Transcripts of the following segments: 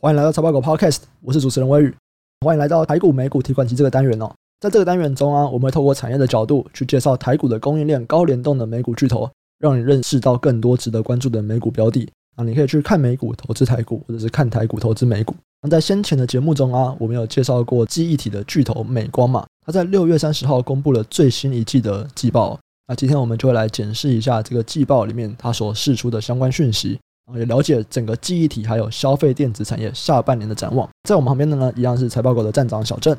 欢迎来到财报狗 Podcast，我是主持人威宇。欢迎来到台股美股提款机这个单元哦。在这个单元中啊，我们会透过产业的角度去介绍台股的供应链高联动的美股巨头，让你认识到更多值得关注的美股标的啊。你可以去看美股投资台股，或者是看台股投资美股。那在先前的节目中啊，我们有介绍过记忆体的巨头美光嘛，它在六月三十号公布了最新一季的季报。那今天我们就会来检视一下这个季报里面它所释出的相关讯息。也了解整个记忆体还有消费电子产业下半年的展望。在我们旁边的呢，一样是财报狗的站长小郑。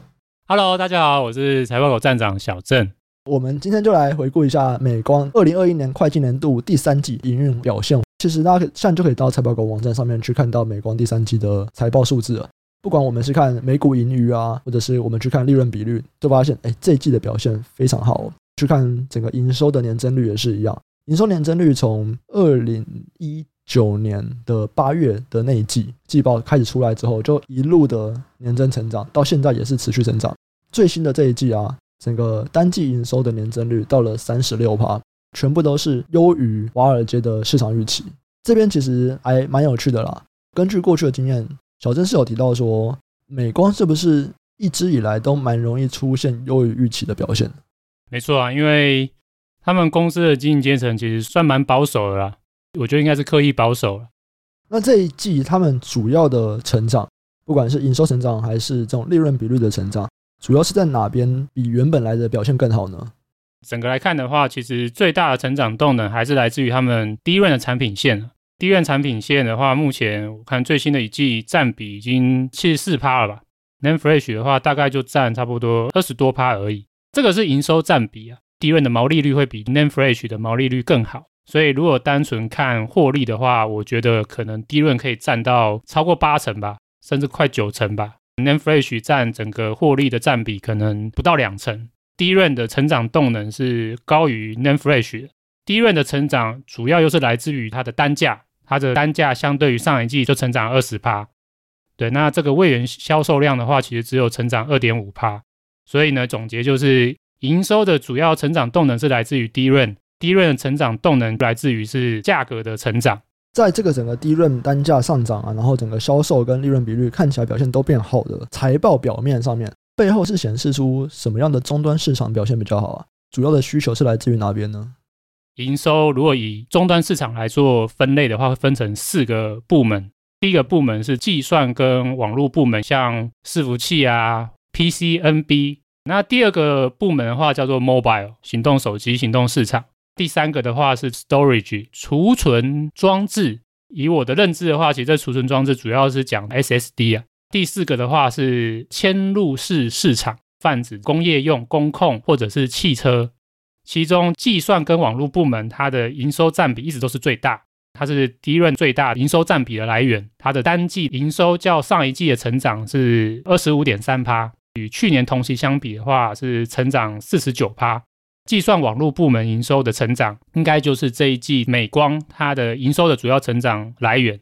Hello，大家好，我是财报狗站长小郑。我们今天就来回顾一下美光二零二一年会计年度第三季营运表现。其实大家现在就可以到财报狗网站上面去看到美光第三季的财报数字了。不管我们是看每股盈余啊，或者是我们去看利润比率，就发现哎，这一季的表现非常好。去看整个营收的年增率也是一样，营收年增率从二零一九年的八月的那一季季报开始出来之后，就一路的年增成长，到现在也是持续成长。最新的这一季啊，整个单季营收的年增率到了三十六趴，全部都是优于华尔街的市场预期。这边其实还蛮有趣的啦。根据过去的经验，小郑是有提到说，美光是不是一直以来都蛮容易出现优于预期的表现？没错啊，因为他们公司的经营阶层其实算蛮保守的啦。我觉得应该是刻意保守了。那这一季他们主要的成长，不管是营收成长还是这种利润比率的成长，主要是在哪边比原本来的表现更好呢？整个来看的话，其实最大的成长动能还是来自于他们 DRAM 的产品线。DRAM 产品线的话，目前我看最新的一季占比已经七十四趴了吧？NAND Flash 的话，大概就占差不多二十多趴而已。这个是营收占比啊，DRAM 的毛利率会比 NAND Flash 的毛利率更好。所以，如果单纯看获利的话，我觉得可能低润可以占到超过八成吧，甚至快九成吧。Nanfresh 占整个获利的占比可能不到两成。DRAM 的成长动能是高于 NAND Flash 的。DRAM 的成长主要又是来自于它的单价，它的单价相对于上一季就成长二十趴。对，那这个位元销售量的话，其实只有成长二点五趴。所以呢，总结就是营收的主要成长动能是来自于 DRAM。DRAM 的成长动能来自于是价格的成长，在这个整个 DRAM 单价上涨啊，然后整个销售跟利润比率看起来表现都变好的财报表面上面，背后是显示出什么样的终端市场表现比较好啊？主要的需求是来自于哪边呢？营收如果以终端市场来做分类的话，会分成四个部门。第一个部门是计算跟网络部门，像伺服器啊、PC、NB。那第二个部门的话叫做 Mobile，行动手机、行动市场。第三个的话是 storage 储存装置，以我的认知的话，其实这储存装置主要是讲 SSD 啊。第四个的话是嵌入式市场，泛指工业用、工控或者是汽车。其中计算跟网络部门它的营收占比一直都是最大，它是 DRAM 最大营收占比的来源。它的单季营收较上一季的成长是二十五点三趴，与去年同期相比的话是成长四十九趴。计算网络部门营收的成长，应该就是这一季美光它的营收的主要成长来源。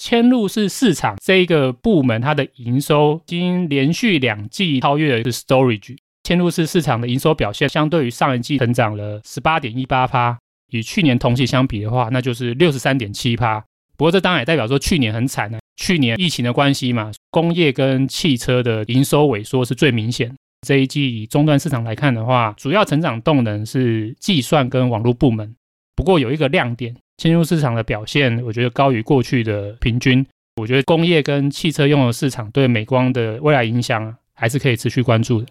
嵌入式市场这一个部门，它的营收已经连续两季超越了 storage。嵌入式市场的营收表现，相对于上一季成长了十八点一八趴，与去年同期相比的话，那就是六十三点七趴。不过这当然也代表说去年很惨呢，去年疫情的关系嘛，工业跟汽车的营收萎缩是最明显。这一季以终端市场来看的话，主要成长动能是计算跟网络部门。不过有一个亮点，嵌入市场的表现，我觉得高于过去的平均。我觉得工业跟汽车用的市场对美光的未来影响还是可以持续关注的。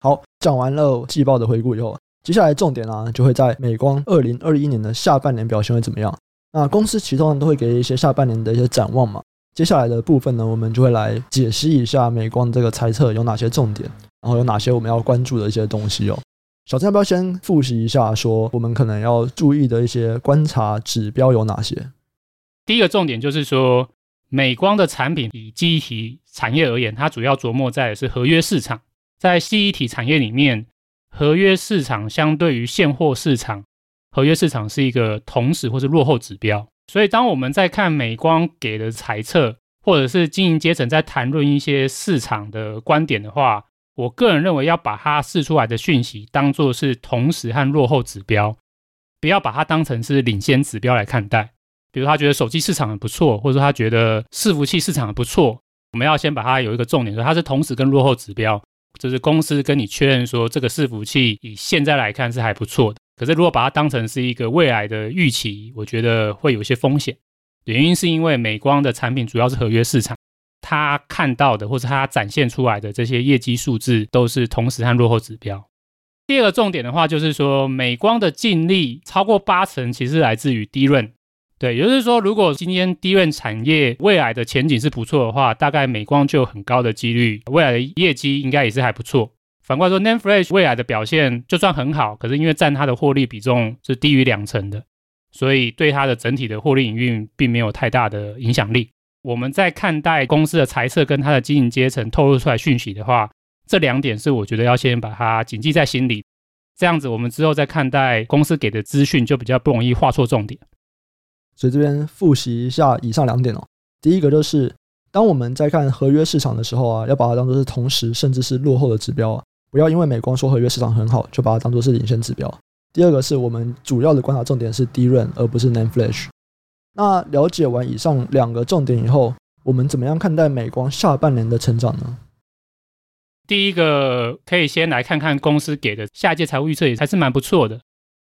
好，讲完了季报的回顾以后，接下来重点啊就会在美光二零二一年的下半年表现会怎么样？那公司其中都会给一些下半年的一些展望嘛。接下来的部分呢，我们就会来解析一下美光这个猜测有哪些重点。然后有哪些我们要关注的一些东西哦？小郑要不要先复习一下，说我们可能要注意的一些观察指标有哪些？第一个重点就是说，美光的产品以记忆体产业而言，它主要琢磨在是合约市场。在记忆体产业里面，合约市场相对于现货市场，合约市场是一个同时或是落后指标。所以，当我们在看美光给的猜测，或者是经营阶层在谈论一些市场的观点的话，我个人认为，要把它试出来的讯息当做是同时和落后指标，不要把它当成是领先指标来看待。比如他觉得手机市场很不错，或者说他觉得伺服器市场很不错，我们要先把它有一个重点，说它是同时跟落后指标，就是公司跟你确认说这个伺服器以现在来看是还不错的。可是如果把它当成是一个未来的预期，我觉得会有一些风险。原因是因为美光的产品主要是合约市场，他看到的或者他展现出来的这些业绩数字都是同时和落后指标。第二个重点的话，就是说美光的净利超过八成其实来自于低润。对，也就是说，如果今天低润产业未来的前景是不错的话，大概美光就有很高的几率，未来的业绩应该也是还不错。反过来说，Nan Flash 未来的表现就算很好，可是因为占它的获利比重是低于两成的。所以对它的整体的获利营运并没有太大的影响力。我们在看待公司的财测跟它的经营阶层透露出来讯息的话，这两点是我觉得要先把它谨记在心里。这样子，我们之后再看待公司给的资讯就比较不容易画错重点。所以这边复习一下以上两点哦。第一个就是，当我们在看合约市场的时候啊，要把它当做是同时甚至是落后的指标啊，不要因为美光说合约市场很好，就把它当做是领先指标。第二个是我们主要的观察重点是 DRAM，而不是 nan flash。那了解完以上两个重点以后，我们怎么样看待美光下半年的成长呢？第一个可以先来看看公司给的下届财务预测也还是蛮不错的，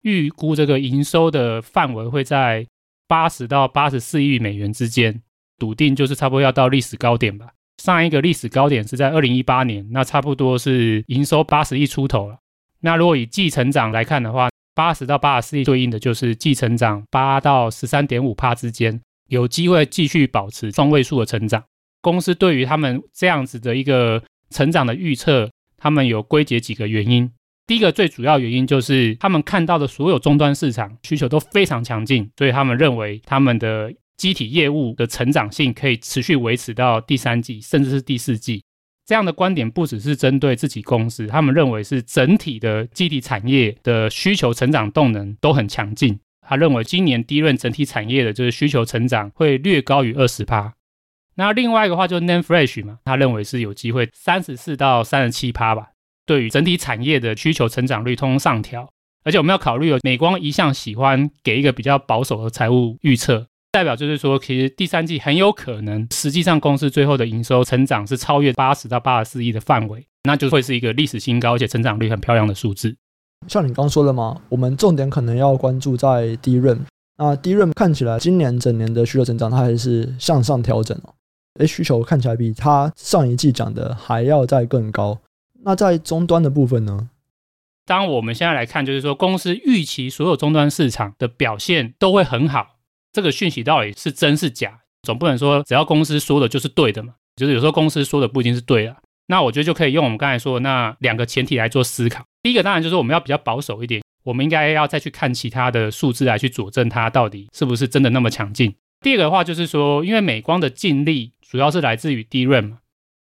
预估这个营收的范围会在八十到八十四亿美元之间，笃定就是差不多要到历史高点吧。上一个历史高点是在二零一八年，那差不多是营收八十亿出头了。那如果以季成长来看的话，八十到八十四对应的就是季成长八到十三点五趴之间，有机会继续保持双位数的成长。公司对于他们这样子的一个成长的预测，他们有归结几个原因。第一个最主要原因就是他们看到的所有终端市场需求都非常强劲，所以他们认为他们的机体业务的成长性可以持续维持到第三季，甚至是第四季。这样的观点不只是针对自己公司，他们认为是整体的机体产业的需求成长动能都很强劲。他认为今年 DRAM 整体产业的就是需求成长会略高于二十趴。那另外一个话就 NAND Flash 嘛，他认为是有机会三十四到三十七趴吧。对于整体产业的需求成长率通通上调，而且我们要考虑美光一向喜欢给一个比较保守的财务预测。代表就是说，其实第三季很有可能，实际上公司最后的营收成长是超越八十到八十四亿的范围，那就会是一个历史新高，而且成长率很漂亮的数字。像你刚刚说的嘛，我们重点可能要关注在 DRAM。那 DRAM 看起来今年整年的需求增长，它还是向上调整哦。诶，需求看起来比它上一季讲的还要再更高。那在终端的部分呢？当我们现在来看，就是说公司预期所有终端市场的表现都会很好。这个讯息到底是真是假？总不能说只要公司说的就是对的嘛。就是有时候公司说的不一定是对的。那我觉得就可以用我们刚才说的那两个前提来做思考。第一个当然就是我们要比较保守一点，我们应该要再去看其他的数字来去佐证它到底是不是真的那么强劲。第二个的话就是说，因为美光的净利主要是来自于 d r a 嘛，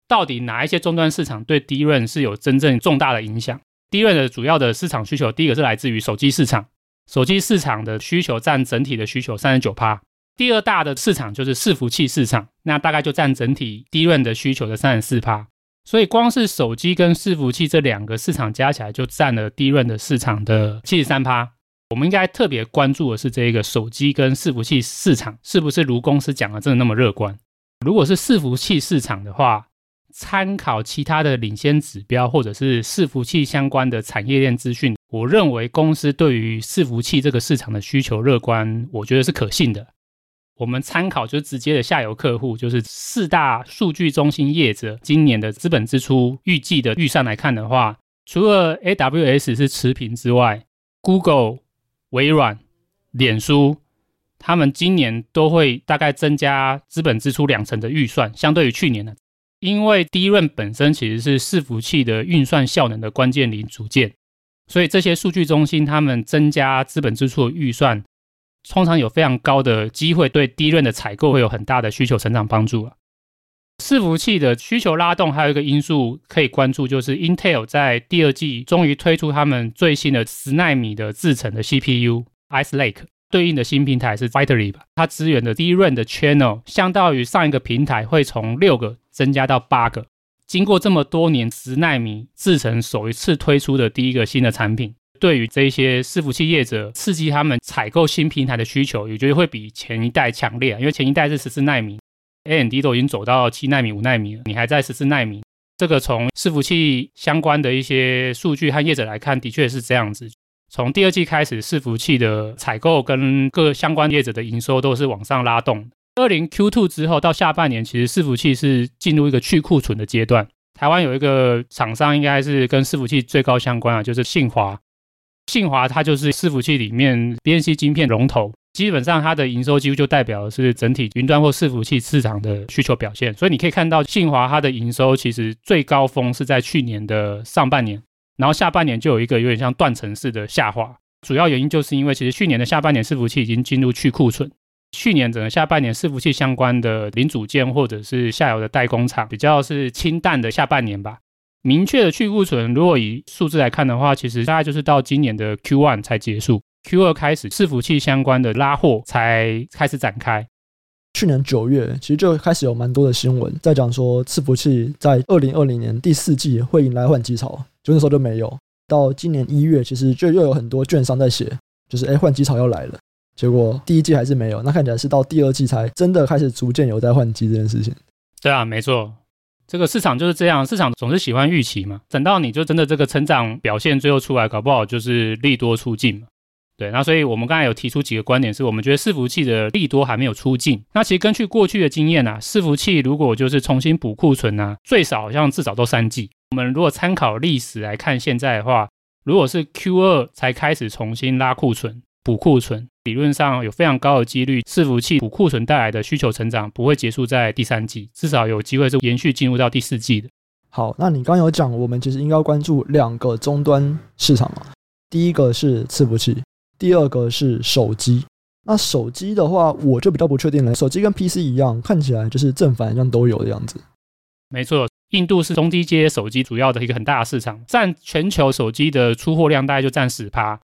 到底哪一些终端市场对 d r a 是有真正重大的影响？d r a 的主要的市场需求，第一个是来自于手机市场。手机市场的需求占整体的需求三十九趴，第二大的市场就是伺服器市场，那大概就占整体低润的需求的三十四趴，所以光是手机跟伺服器这两个市场加起来就占了低润的市场的七十三趴。我们应该特别关注的是这个手机跟伺服器市场是不是如公司讲的真的那么乐观？如果是伺服器市场的话，参考其他的领先指标或者是伺服器相关的产业链资讯。我认为公司对于伺服器这个市场的需求乐观，我觉得是可信的。我们参考就是直接的下游客户，就是四大数据中心业者今年的资本支出预计的预算来看的话，除了 AWS 是持平之外，Google、微软、脸书，他们今年都会大概增加资本支出两成的预算，相对于去年的。因为 DRAM 本身其实是伺服器的运算效能的关键零组件。所以这些数据中心，他们增加资本支出的预算，通常有非常高的机会对 DRAM 的采购会有很大的需求成长帮助啊。伺服器的需求拉动还有一个因素可以关注，就是 Intel 在第二季终于推出他们最新的十纳米的制程的 CPU Ice Lake，对应的新平台是 Vitry 吧，它支援的 DRAM 的 Channel 相当于上一个平台会从六个增加到八个。经过这么多年，十奈米制成首一次推出的第一个新的产品，对于这些伺服器业者，刺激他们采购新平台的需求，也觉得会比前一代强烈。因为前一代是十四奈米，AMD 都已经走到七奈米、五奈米了，你还在十四奈米。这个从伺服器相关的一些数据和业者来看，的确是这样子。从第二季开始，伺服器的采购跟各相关业者的营收都是往上拉动。二零 Q two 之后到下半年，其实伺服器是进入一个去库存的阶段。台湾有一个厂商，应该是跟伺服器最高相关啊，就是信华。信华它就是伺服器里面 BNC 晶片龙头，基本上它的营收几乎就代表的是整体云端或伺服器市场的需求表现。所以你可以看到信华它的营收其实最高峰是在去年的上半年，然后下半年就有一个有点像断层式的下滑。主要原因就是因为其实去年的下半年伺服器已经进入去库存，去年整个下半年伺服器相关的零组件或者是下游的代工厂比较是清淡的下半年吧。明确的去库存，如果以数字来看的话，其实大概就是到今年的 Q1 才结束，Q2 开始伺服器相关的拉货才开始展开。去年九月，其实就开始有蛮多的新闻在讲说，伺服器在二零二零年第四季会迎来换机潮，就那时候就没有。到今年一月，其实就又有很多券商在写，就是哎换机潮要来了。结果第一季还是没有，那看起来是到第二季才真的开始逐渐有在换机这件事情。对啊，没错。这个市场就是这样，市场总是喜欢预期嘛。等到你就真的这个成长表现最后出来，搞不好就是利多出尽嘛。对，那所以我们刚才有提出几个观点，是我们觉得伺服器的利多还没有出尽。那其实根据过去的经验啊，伺服器如果就是重新补库存啊，最少好像至少都三季。我们如果参考历史来看现在的话，如果是 Q 二才开始重新拉库存。补库存理论上有非常高的几率，伺服器补库存带来的需求成长不会结束在第三季，至少有机会是延续进入到第四季的。好，那你刚刚有讲，我们其实应该要关注两个终端市场嘛？第一个是伺服器，第二个是手机。那手机的话，我就比较不确定了。手机跟 PC 一样，看起来就是正反一样都有的样子。没错，印度是中低阶手机主要的一个很大的市场，占全球手机的出货量大概就占十趴。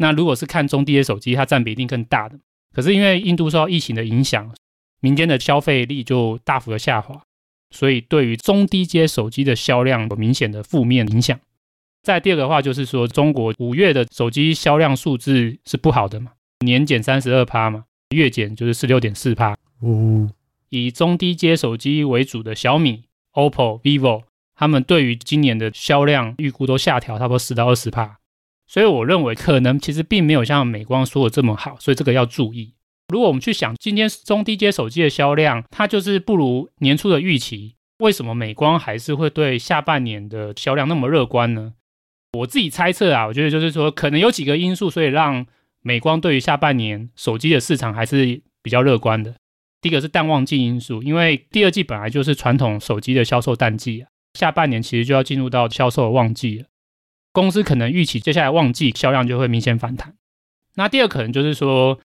那如果是看中低阶手机，它占比一定更大的。可是因为印度受到疫情的影响，民间的消费力就大幅的下滑，所以对于中低阶手机的销量有明显的负面影响。再第二个话就是说，中国五月的手机销量数字是不好的嘛，年减三十二趴嘛，月减就是十六点四趴。哦，以中低阶手机为主的小米、OPPO、VIVO，他们对于今年的销量预估都下调差不多十到二十趴。所以我认为可能其实并没有像美光说的这么好，所以这个要注意。如果我们去想今天中低阶手机的销量，它就是不如年初的预期，为什么美光还是会对下半年的销量那么乐观呢？我自己猜测啊，我觉得就是说可能有几个因素，所以让美光对于下半年手机的市场还是比较乐观的。第一个是淡旺季因素，因为第二季本来就是传统手机的销售淡季啊，下半年其实就要进入到销售旺季了。公司可能预期接下来旺季销量就会明显反弹。那第二可能就是说，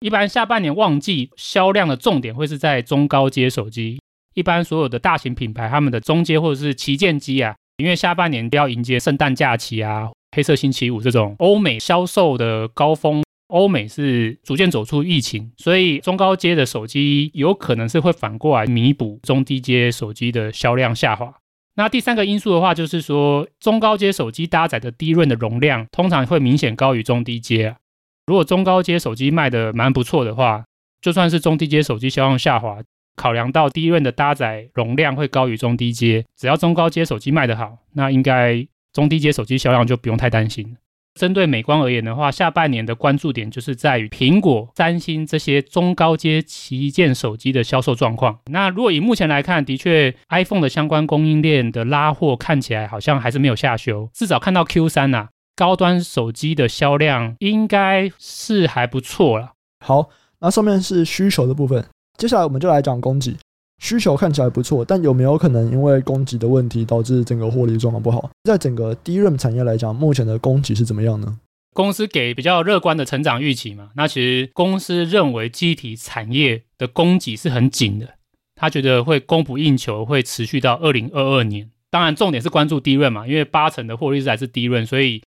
一般下半年旺季销量的重点会是在中高阶手机。一般所有的大型品牌，他们的中阶或者是旗舰机啊，因为下半年都要迎接圣诞假期啊、黑色星期五这种欧美销售的高峰。欧美是逐渐走出疫情，所以中高阶的手机有可能是会反过来弥补中低阶手机的销量下滑。那第三个因素的话，就是说中高阶手机搭载的低润的容量通常会明显高于中低阶。如果中高阶手机卖的蛮不错的话，就算是中低阶手机销量下滑，考量到低润的搭载容量会高于中低阶，只要中高阶手机卖得好，那应该中低阶手机销量就不用太担心。针对美光而言的话，下半年的关注点就是在于苹果、三星这些中高阶旗舰手机的销售状况。那如果以目前来看，的确 iPhone 的相关供应链的拉货看起来好像还是没有下修，至少看到 Q 三呐、啊，高端手机的销量应该是还不错了。好，那上面是需求的部分，接下来我们就来讲供给。需求看起来不错，但有没有可能因为供给的问题导致整个获利状况不好？在整个 DRAM 产业来讲，目前的供给是怎么样呢？公司给比较乐观的成长预期嘛？那其实公司认为记忆体产业的供给是很紧的，他觉得会供不应求，会持续到二零二二年。当然，重点是关注 DRAM 嘛，因为八成的获利是来自 DRAM，所以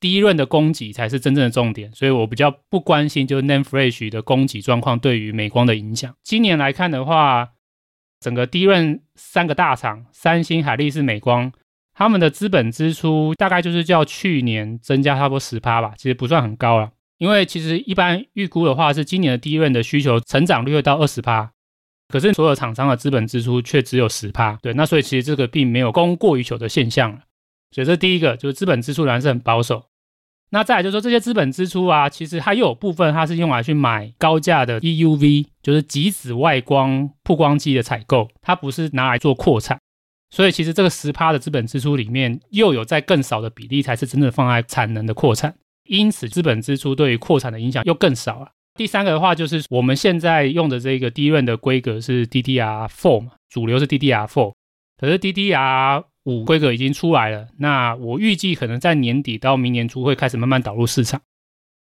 DRAM 的供给才是真正的重点。所以我比较不关心就是 NAND Flash 的供给状况对于美光的影响。今年来看的话，整个 DRAM 三个大厂，三星、海力士、美光，他们的资本支出大概就是较去年增加差不多十趴吧，其实不算很高了。因为其实一般预估的话是今年的 DRAM 的需求成长率会到二十趴，可是所有厂商的资本支出却只有十趴。对，那所以其实这个并没有供过于求的现象了。所以这第一个就是资本支出仍然是很保守。那再来就是说这些资本支出啊，其实它又有部分它是用来去买高价的 EUV，就是极紫外光曝光机的采购，它不是拿来做扩产。所以其实这个十趴的资本支出里面，又有在更少的比例才是真的放在产能的扩产。因此，资本支出对于扩产的影响又更少了。第三个的话，就是我们现在用的这个 DRAM 的规格是 DDR4 嘛，主流是 DDR4，可是 DDR 五规格已经出来了。那我预计可能在年底到明年初会开始慢慢导入市场。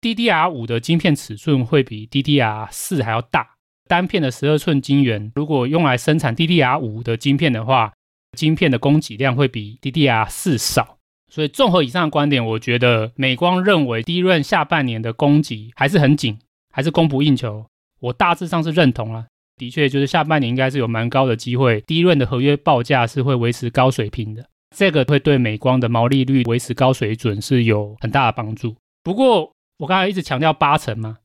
DDR5 的晶片尺寸会比 DDR4 还要大，单片的十二寸晶圆，如果用来生产 DDR5 的晶片的话，晶片的供给量会比 DDR4 少。所以，综合以上的观点，我觉得美光认为 DRAM 下半年的供给还是很紧，还是供不应求。我大致上是认同了，的确就是下半年应该是有蛮高的机会，DRAM 的合约报价是会维持高水平的，这个会对美光的毛利率维持高水准是有很大的帮助。不过，我刚才一直强调八成嘛，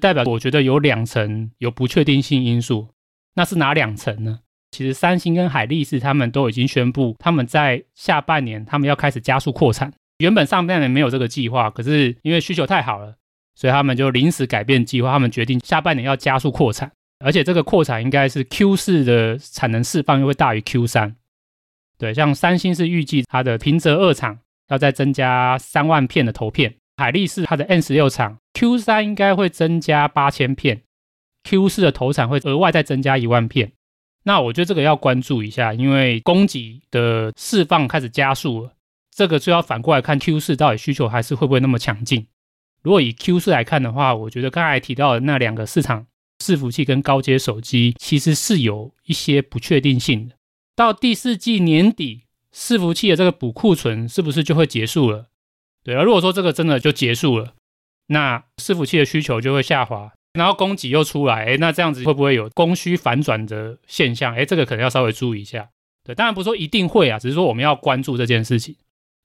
代表我觉得有两成有不确定性因素，那是哪两成呢？其实三星跟海力士他们都已经宣布，他们在下半年他们要开始加速扩产。原本上半年没有这个计划，可是因为需求太好了，所以他们就临时改变计划。他们决定下半年要加速扩产，而且这个扩产应该是 Q 四的产能释放又会大于 Q 三。对，像三星是预计它的平泽二厂要再增加三万片的投片，海力士它的 N 十六厂 Q 三应该会增加八千片，Q 四的投产会额外再增加一万片。那我觉得这个要关注一下，因为供给的释放开始加速了，这个就要反过来看 Q 四到底需求还是会不会那么强劲。如果以 Q 四来看的话，我觉得刚才提到的那两个市场，伺服器跟高阶手机，其实是有一些不确定性的。到第四季年底，伺服器的这个补库存是不是就会结束了？对啊，如果说这个真的就结束了，那伺服器的需求就会下滑。然后供给又出来，哎，那这样子会不会有供需反转的现象？哎，这个可能要稍微注意一下。对，当然不是说一定会啊，只是说我们要关注这件事情。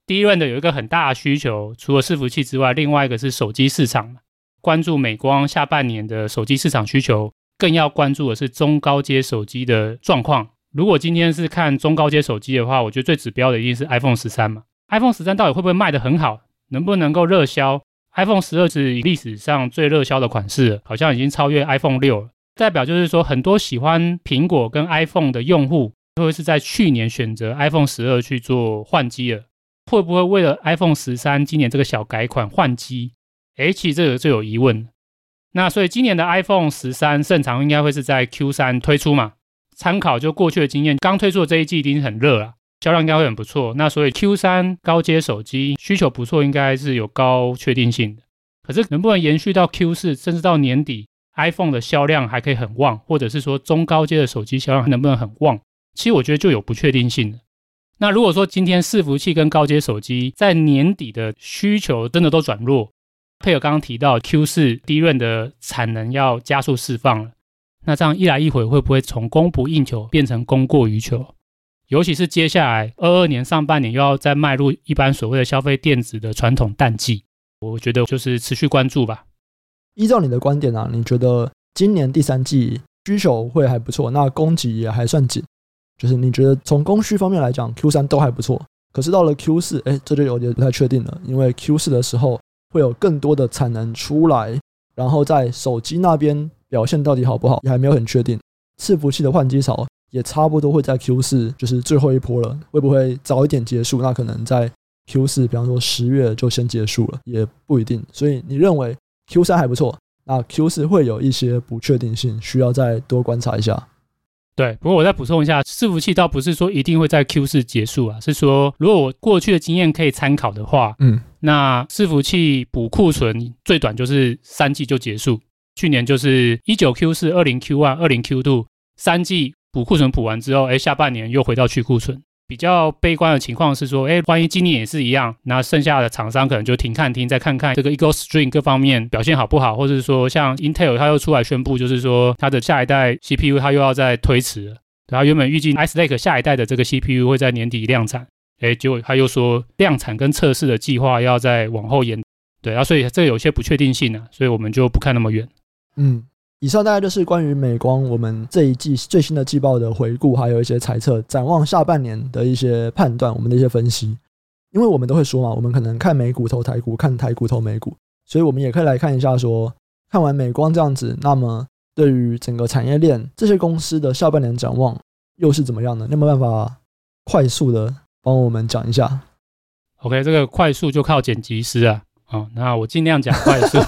第一轮的有一个很大的需求，除了伺服器之外，另外一个是手机市场。关注美光下半年的手机市场需求，更要关注的是中高阶手机的状况。如果今天是看中高阶手机的话，我觉得最指标的一定是 iPhone 十三嘛。iPhone 十三到底会不会卖得很好？能不能够热销？iPhone 十二是历史上最热销的款式，好像已经超越 iPhone 六了。代表就是说，很多喜欢苹果跟 iPhone 的用户，会是在去年选择 iPhone 十二去做换机了。会不会为了 iPhone 十三今年这个小改款换机？诶，其实这个就有疑问。那所以今年的 iPhone 十三正常应该会是在 Q 三推出嘛？参考就过去的经验，刚推出的这一季一定是很热了。销量应该会很不错，那所以 Q3 高阶手机需求不错，应该是有高确定性的。可是能不能延续到 Q4，甚至到年底，iPhone 的销量还可以很旺，或者是说中高阶的手机销量能不能很旺？其实我觉得就有不确定性的。那如果说今天伺服器跟高阶手机在年底的需求真的都转弱，配合刚刚提到 Q4 低润的产能要加速释放了，那这样一来一回会不会从供不应求变成供过于求？尤其是接下来二二年上半年又要再迈入一般所谓的消费电子的传统淡季，我觉得就是持续关注吧。依照你的观点啊，你觉得今年第三季需求会还不错，那供给也还算紧，就是你觉得从供需方面来讲，Q 三都还不错。可是到了 Q 四，哎，这就有点不太确定了，因为 Q 四的时候会有更多的产能出来，然后在手机那边表现到底好不好，也还没有很确定。伺服器的换机潮。也差不多会在 Q 四，就是最后一波了。会不会早一点结束？那可能在 Q 四，比方说十月就先结束了，也不一定。所以你认为 Q 三还不错，那 Q 四会有一些不确定性，需要再多观察一下。对，不过我再补充一下，伺服器倒不是说一定会在 Q 四结束啊，是说如果我过去的经验可以参考的话，嗯，那伺服器补库存最短就是三季就结束。去年就是一九 Q 四、二零 Q one、二零 Q two 三季。补库存补完之后，哎，下半年又回到去库存。比较悲观的情况是说，哎，万一今年也是一样，那剩下的厂商可能就停看停，再看看这个 Eagle Stream 各方面表现好不好，或者是说像 Intel 它又出来宣布，就是说它的下一代 CPU 它又要再推迟了。它原本预计 Ice Lake 下一代的这个 CPU 会在年底量产，哎，结果他又说量产跟测试的计划要再往后延，对啊，所以这有些不确定性啊，所以我们就不看那么远。嗯，以上大概就是关于美光我们这一季最新的季报的回顾，还有一些猜测，展望下半年的一些判断，我们的一些分析。因为我们都会说嘛，我们可能看美股投台股，看台股投美股，所以我们也可以来看一下说，看完美光这样子，那么对于整个产业链这些公司的下半年展望又是怎么样呢？你有没有办法快速的？帮我们讲一下，OK，这个快速就靠剪辑师啊，哦，那我尽量讲快速。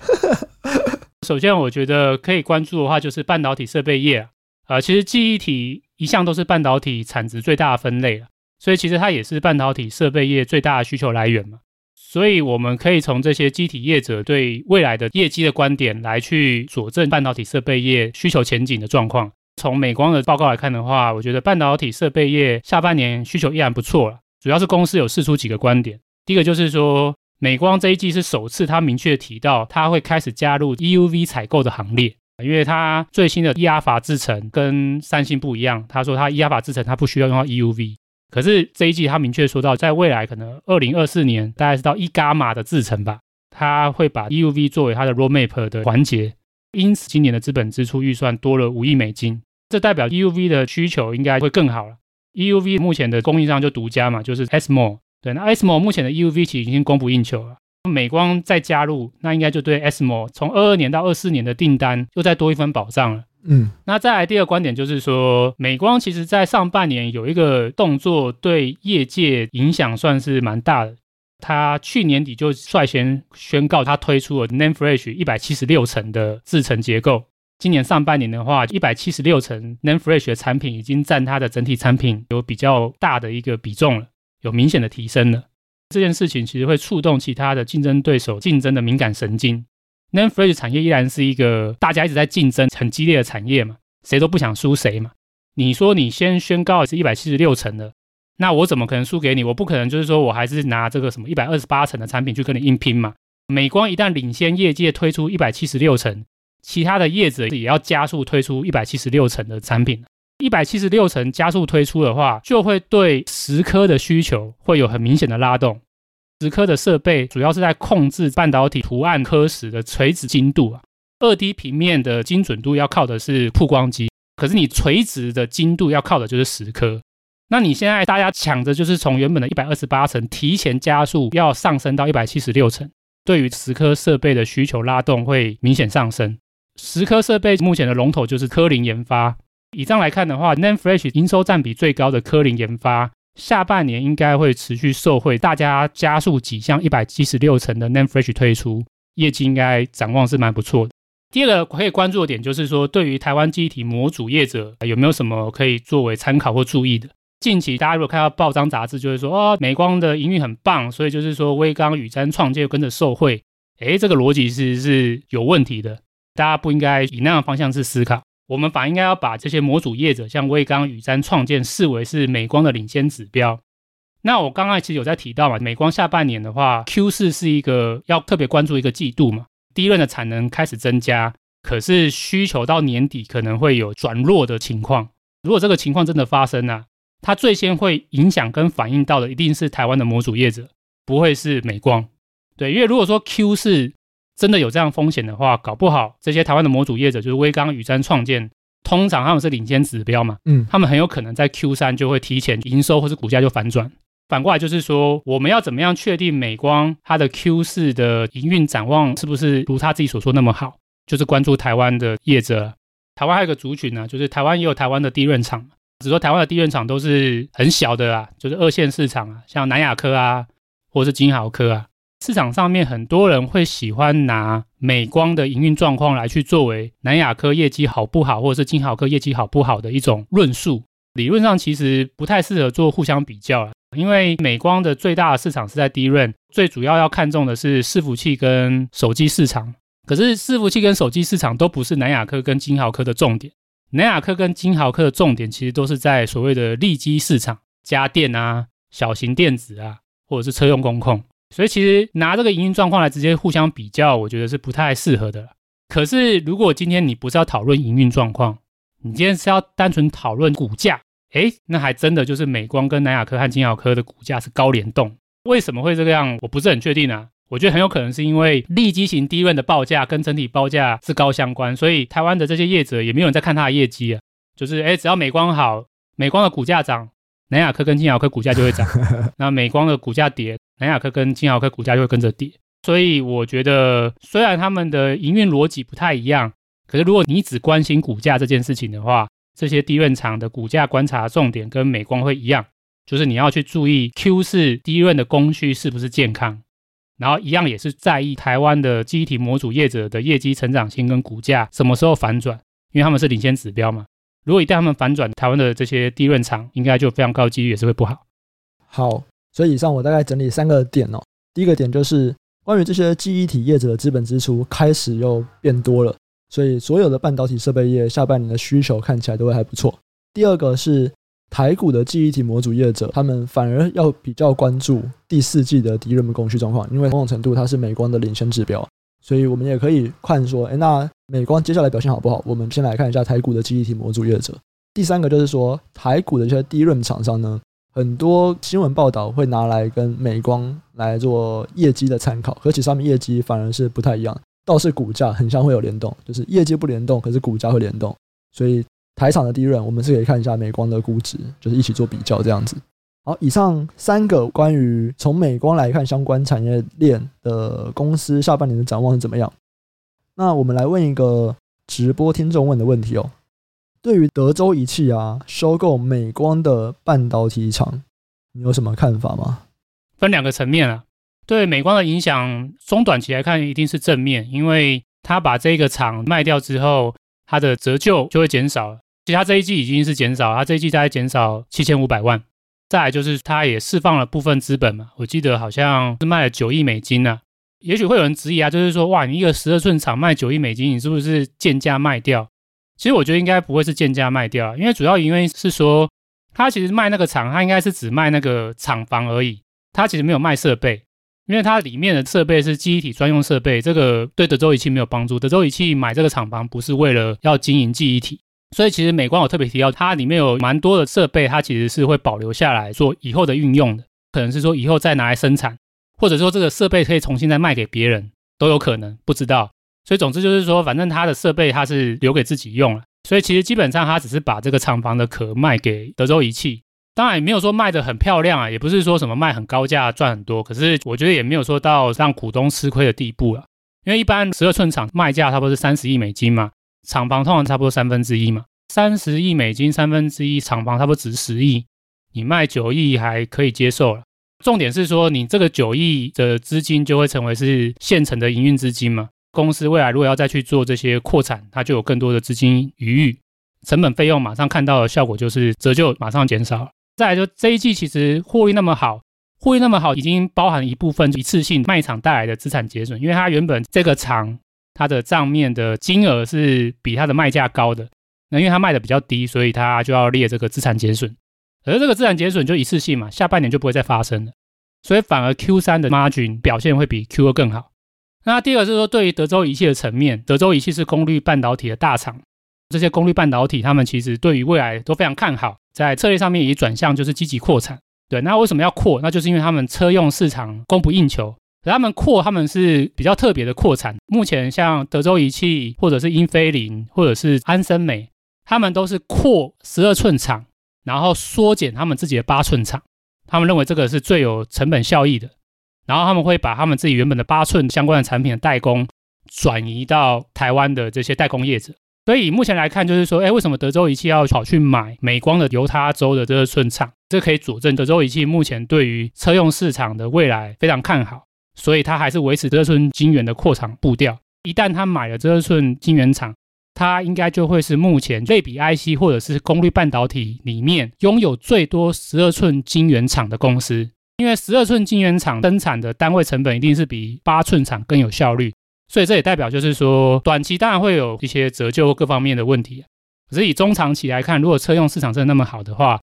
首先，我觉得可以关注的话，就是半导体设备业啊，呃，其实记忆体一向都是半导体产值最大的分类了，所以其实它也是半导体设备业最大的需求来源嘛。所以我们可以从这些机体业者对未来的业绩的观点来去佐证半导体设备业需求前景的状况。从美光的报告来看的话，我觉得半导体设备业下半年需求依然不错了。主要是公司有释出几个观点，第一个就是说，美光这一季是首次他明确提到，他会开始加入 EUV 采购的行列，因为他最新的 E 阿法制程跟三星不一样，他说他 E 阿法制程他不需要用到 EUV，可是这一季他明确说到，在未来可能二零二四年大概是到 E 伽马的制程吧，他会把 EUV 作为他的 roadmap 的环节，因此今年的资本支出预算多了五亿美金。这代表 EUV 的需求应该会更好了。EUV 目前的供应商就独家嘛，就是 ASML。对，那 ASML 目前的 EUV 其实已经供不应求了。美光再加入，那应该就对 ASML 从二二年到二四年的订单又再多一份保障了。嗯，那再来第二个观点就是说，美光其实在上半年有一个动作对业界影响算是蛮大的。他去年底就率先宣告，他推出了 NAND Flash 一百七十六层的制程结构。今年上半年的话，一百七十六层 NAND Flash 的产品已经占它的整体产品有比较大的一个比重了，有明显的提升了。这件事情其实会触动其他的竞争对手竞争的敏感神经。NAND Flash 产业依然是一个大家一直在竞争很激烈的产业嘛，谁都不想输谁嘛。你说你先宣告是一百七十六层的，那我怎么可能输给你？我不可能就是说我还是拿这个什么一百二十八层的产品去跟你硬拼嘛。美光一旦领先业界推出一百七十六层。其他的业者也要加速推出一百七十六层的产品，一百七十六层加速推出的话，就会对蚀刻的需求会有很明显的拉动。蚀刻的设备主要是在控制半导体图案刻蚀的垂直精度啊，二 D 平面的精准度要靠的是曝光机，可是你垂直的精度要靠的就是蚀刻。那你现在大家抢着就是从原本的一百二十八层提前加速，要上升到一百七十六层，对于蚀刻设备的需求拉动会明显上升。蚀刻设备目前的龙头就是科林研发。以上来看的话，NAND Flash 营收占比最高的科林研发，下半年应该会持续受惠，大家加速几项一百七十六层的 NAND Flash 推出，业绩应该展望是蛮不错的。第二个可以关注的点就是说，对于台湾记忆体模组业者有没有什么可以作为参考或注意的？近期大家如果看到报章杂志，就会说哦，美光的营运很棒，所以就是说威刚、宇瞻、创建跟着受惠。诶，这个逻辑其实是有问题的。大家不应该以那样的方向去思考，我们反而应该要把这些模组业者，像威刚、宇瞻、创建，视为是美光的领先指标。那我刚刚其实有在提到嘛，美光下半年的话，Q 四是一个要特别关注一个季度嘛，第一轮的产能开始增加，可是需求到年底可能会有转弱的情况。如果这个情况真的发生啊，它最先会影响跟反映到的一定是台湾的模组业者，不会是美光。对，因为如果说 Q 四真的有这样风险的话，搞不好这些台湾的模组业者，就是威刚、宇瞻、创建，通常他们是领先指标嘛，嗯，他们很有可能在 Q 三就会提前营收或是股价就反转。反过来就是说，我们要怎么样确定美光它的 Q 四的营运展望是不是如他自己所说那么好？就是关注台湾的业者。台湾还有一个族群呢，就是台湾也有台湾的低润厂，只说台湾的低润厂都是很小的啊，就是二线市场啊，像南亚科啊，或是金豪科啊。市场上面很多人会喜欢拿美光的营运状况来去作为南亚科业绩好不好，或者是金豪科业绩好不好的一种论述。理论上其实不太适合做互相比较了，因为美光的最大的市场是在低润最主要要看重的是伺服器跟手机市场。可是伺服器跟手机市场都不是南亚科跟金豪科的重点，南亚科跟金豪科的重点其实都是在所谓的利基市场，家电啊、小型电子啊，或者是车用工控。所以其实拿这个营运状况来直接互相比较，我觉得是不太适合的。可是如果今天你不是要讨论营运状况，你今天是要单纯讨论股价，诶，那还真的就是美光跟南亚科和金豪科的股价是高联动。为什么会这个样？我不是很确定啊。我觉得很有可能是因为利基型 DRAM 的报价跟整体报价是高相关，所以台湾的这些业者也没有人在看它的业绩啊。就是诶，只要美光好，美光的股价涨，南亚科跟金豪科股价就会涨；那美光的股价跌，南亚科跟金豪科股价就会跟着跌。所以我觉得，虽然他们的营运逻辑不太一样，可是如果你只关心股价这件事情的话，这些 DRAM 厂的股价观察重点跟美光会一样，就是你要去注意 Q4 DRAM 的供需是不是健康，然后一样也是在意台湾的记忆体模组业者的业绩成长性跟股价什么时候反转，因为他们是领先指标嘛。如果一旦他们反转，台湾的这些低润厂应该就非常高几率也是会不好。好，所以以上我大概整理三个点哦。第一个点就是关于这些记忆体业者的资本支出开始又变多了。所以，所有的半导体设备业下半年的需求看起来都会还不错。第二个是台股的记忆体模组业者，他们反而要比较关注第四季的 DRAM 供需状况，因为某种程度它是美光的领先指标。所以我们也可以看说，哎，那美光接下来表现好不好？我们先来看一下台股的记忆体模组业者。第三个就是说，台股的这些 DRAM 厂商呢，很多新闻报道会拿来跟美光来做业绩的参考，而且上面业绩反而是不太一样。倒是股价很像会有联动，就是业绩不联动，可是股价会联动。所以台厂的利润我们是可以看一下美光的估值，就是一起做比较这样子。好，以上三个关于从美光来看相关产业链的公司下半年的展望是怎么样？那我们来问一个直播听众问的问题哦：对于德州仪器啊收购美光的半导体厂，你有什么看法吗？分两个层面啊。对美光的影响，中短期来看一定是正面，因为他把这个厂卖掉之后，它的折旧就会减少了。其实它这一季已经是减少，它这一季大概减少七千五百万。再来就是它也释放了部分资本嘛，我记得好像是卖了九亿美金呢、啊。也许会有人质疑啊，就是说哇，你一个十二寸厂卖九亿美金，你是不是贱价卖掉？其实我觉得应该不会是贱价卖掉，因为主要原因是说，他其实卖那个厂，他应该是只卖那个厂房而已，他其实没有卖设备。因为它里面的设备是记忆体专用设备，这个对德州仪器没有帮助。德州仪器买这个厂房不是为了要经营记忆体，所以其实美光有特别提到，它里面有蛮多的设备，它其实是会保留下来做以后的运用的，可能是说以后再拿来生产，或者说这个设备可以重新再卖给别人，都有可能，不知道。所以总之就是说，反正它的设备它是留给自己用了，所以其实基本上它只是把这个厂房的壳卖给德州仪器。当然也没有说卖得很漂亮啊，也不是说什么卖很高价赚很多，可是我觉得也没有说到让股东吃亏的地步了。因为一般十二寸厂卖价差不多是三十亿美金嘛，厂房通常差不多三分之一嘛，三十亿美金三分之一，厂房差不多值十亿，你卖九亿还可以接受了。重点是说你这个九亿的资金就会成为是现成的营运资金嘛，公司未来如果要再去做这些扩产，它就有更多的资金余裕，成本费用马上看到的效果就是折旧马上减少。再来就这一季其实获利那么好，获利那么好，已经包含一部分一次性卖厂带来的资产节损，因为它原本这个厂它的账面的金额是比它的卖价高的，那因为它卖的比较低，所以它就要列这个资产减损，而这个资产减损就一次性嘛，下半年就不会再发生了，所以反而 Q 三的 margin 表现会比 Q 二更好。那第二个是说，对于德州仪器的层面，德州仪器是功率半导体的大厂。这些功率半导体，他们其实对于未来都非常看好，在策略上面也转向就是积极扩产。对，那为什么要扩？那就是因为他们车用市场供不应求，他们扩他们是比较特别的扩产。目前像德州仪器，或者是英飞凌，或者是安森美，他们都是扩十二寸厂，然后缩减他们自己的八寸厂。他们认为这个是最有成本效益的，然后他们会把他们自己原本的八寸相关的产品的代工转移到台湾的这些代工业者。所以目前来看，就是说，哎，为什么德州仪器要跑去买美光的犹他州的这个寸厂？这可以佐证德州仪器目前对于车用市场的未来非常看好，所以它还是维持十二寸晶圆的扩厂步调。一旦他买了十二寸晶圆厂，它应该就会是目前类比 IC 或者是功率半导体里面拥有最多十二寸晶圆厂的公司，因为十二寸晶圆厂生产的单位成本一定是比八寸厂更有效率。所以这也代表，就是说，短期当然会有一些折旧各方面的问题，可是以中长期来看，如果车用市场真的那么好的话，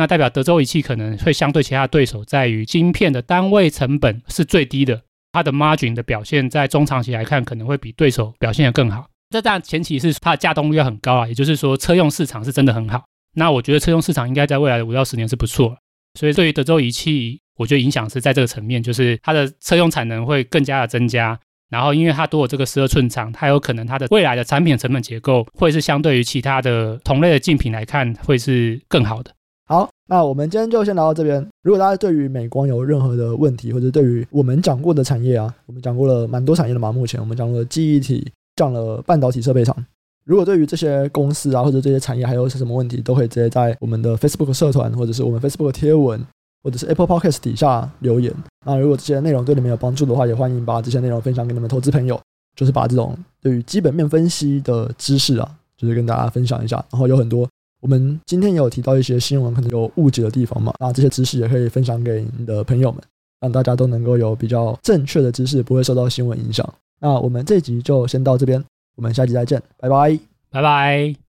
那代表德州仪器可能会相对其他对手，在于晶片的单位成本是最低的，它的 margin 的表现在中长期来看可能会比对手表现得更好。这当然前提是它的稼动率要很高啊，也就是说车用市场是真的很好。那我觉得车用市场应该在未来的五到十年是不错。所以对于德州仪器，我觉得影响是在这个层面，就是它的车用产能会更加的增加。然后因为它多了这个十二寸厂，它有可能它的未来的产品成本结构会是相对于其他的同类的竞品来看，会是更好的。好，那我们今天就先聊到这边。如果大家对于美光有任何的问题，或者对于我们讲过的产业啊，我们讲过了蛮多产业的嘛。目前我们讲过了记忆体，讲了半导体设备厂。如果对于这些公司啊，或者这些产业还有什么问题，都可以直接在我们的 Facebook 社团，或者是我们 Facebook 贴文，或者是 Apple Podcast 底下留言。那如果这些内容对你们有帮助的话，也欢迎把这些内容分享给你们投资朋友，就是把这种对于基本面分析的知识啊，就是跟大家分享一下。然后有很多。我们今天也有提到一些新闻可能有误解的地方嘛，那这些知识也可以分享给你的朋友们，让大家都能够有比较正确的知识，不会受到新闻影响。那我们这集就先到这边，我们下集再见，拜拜，拜拜。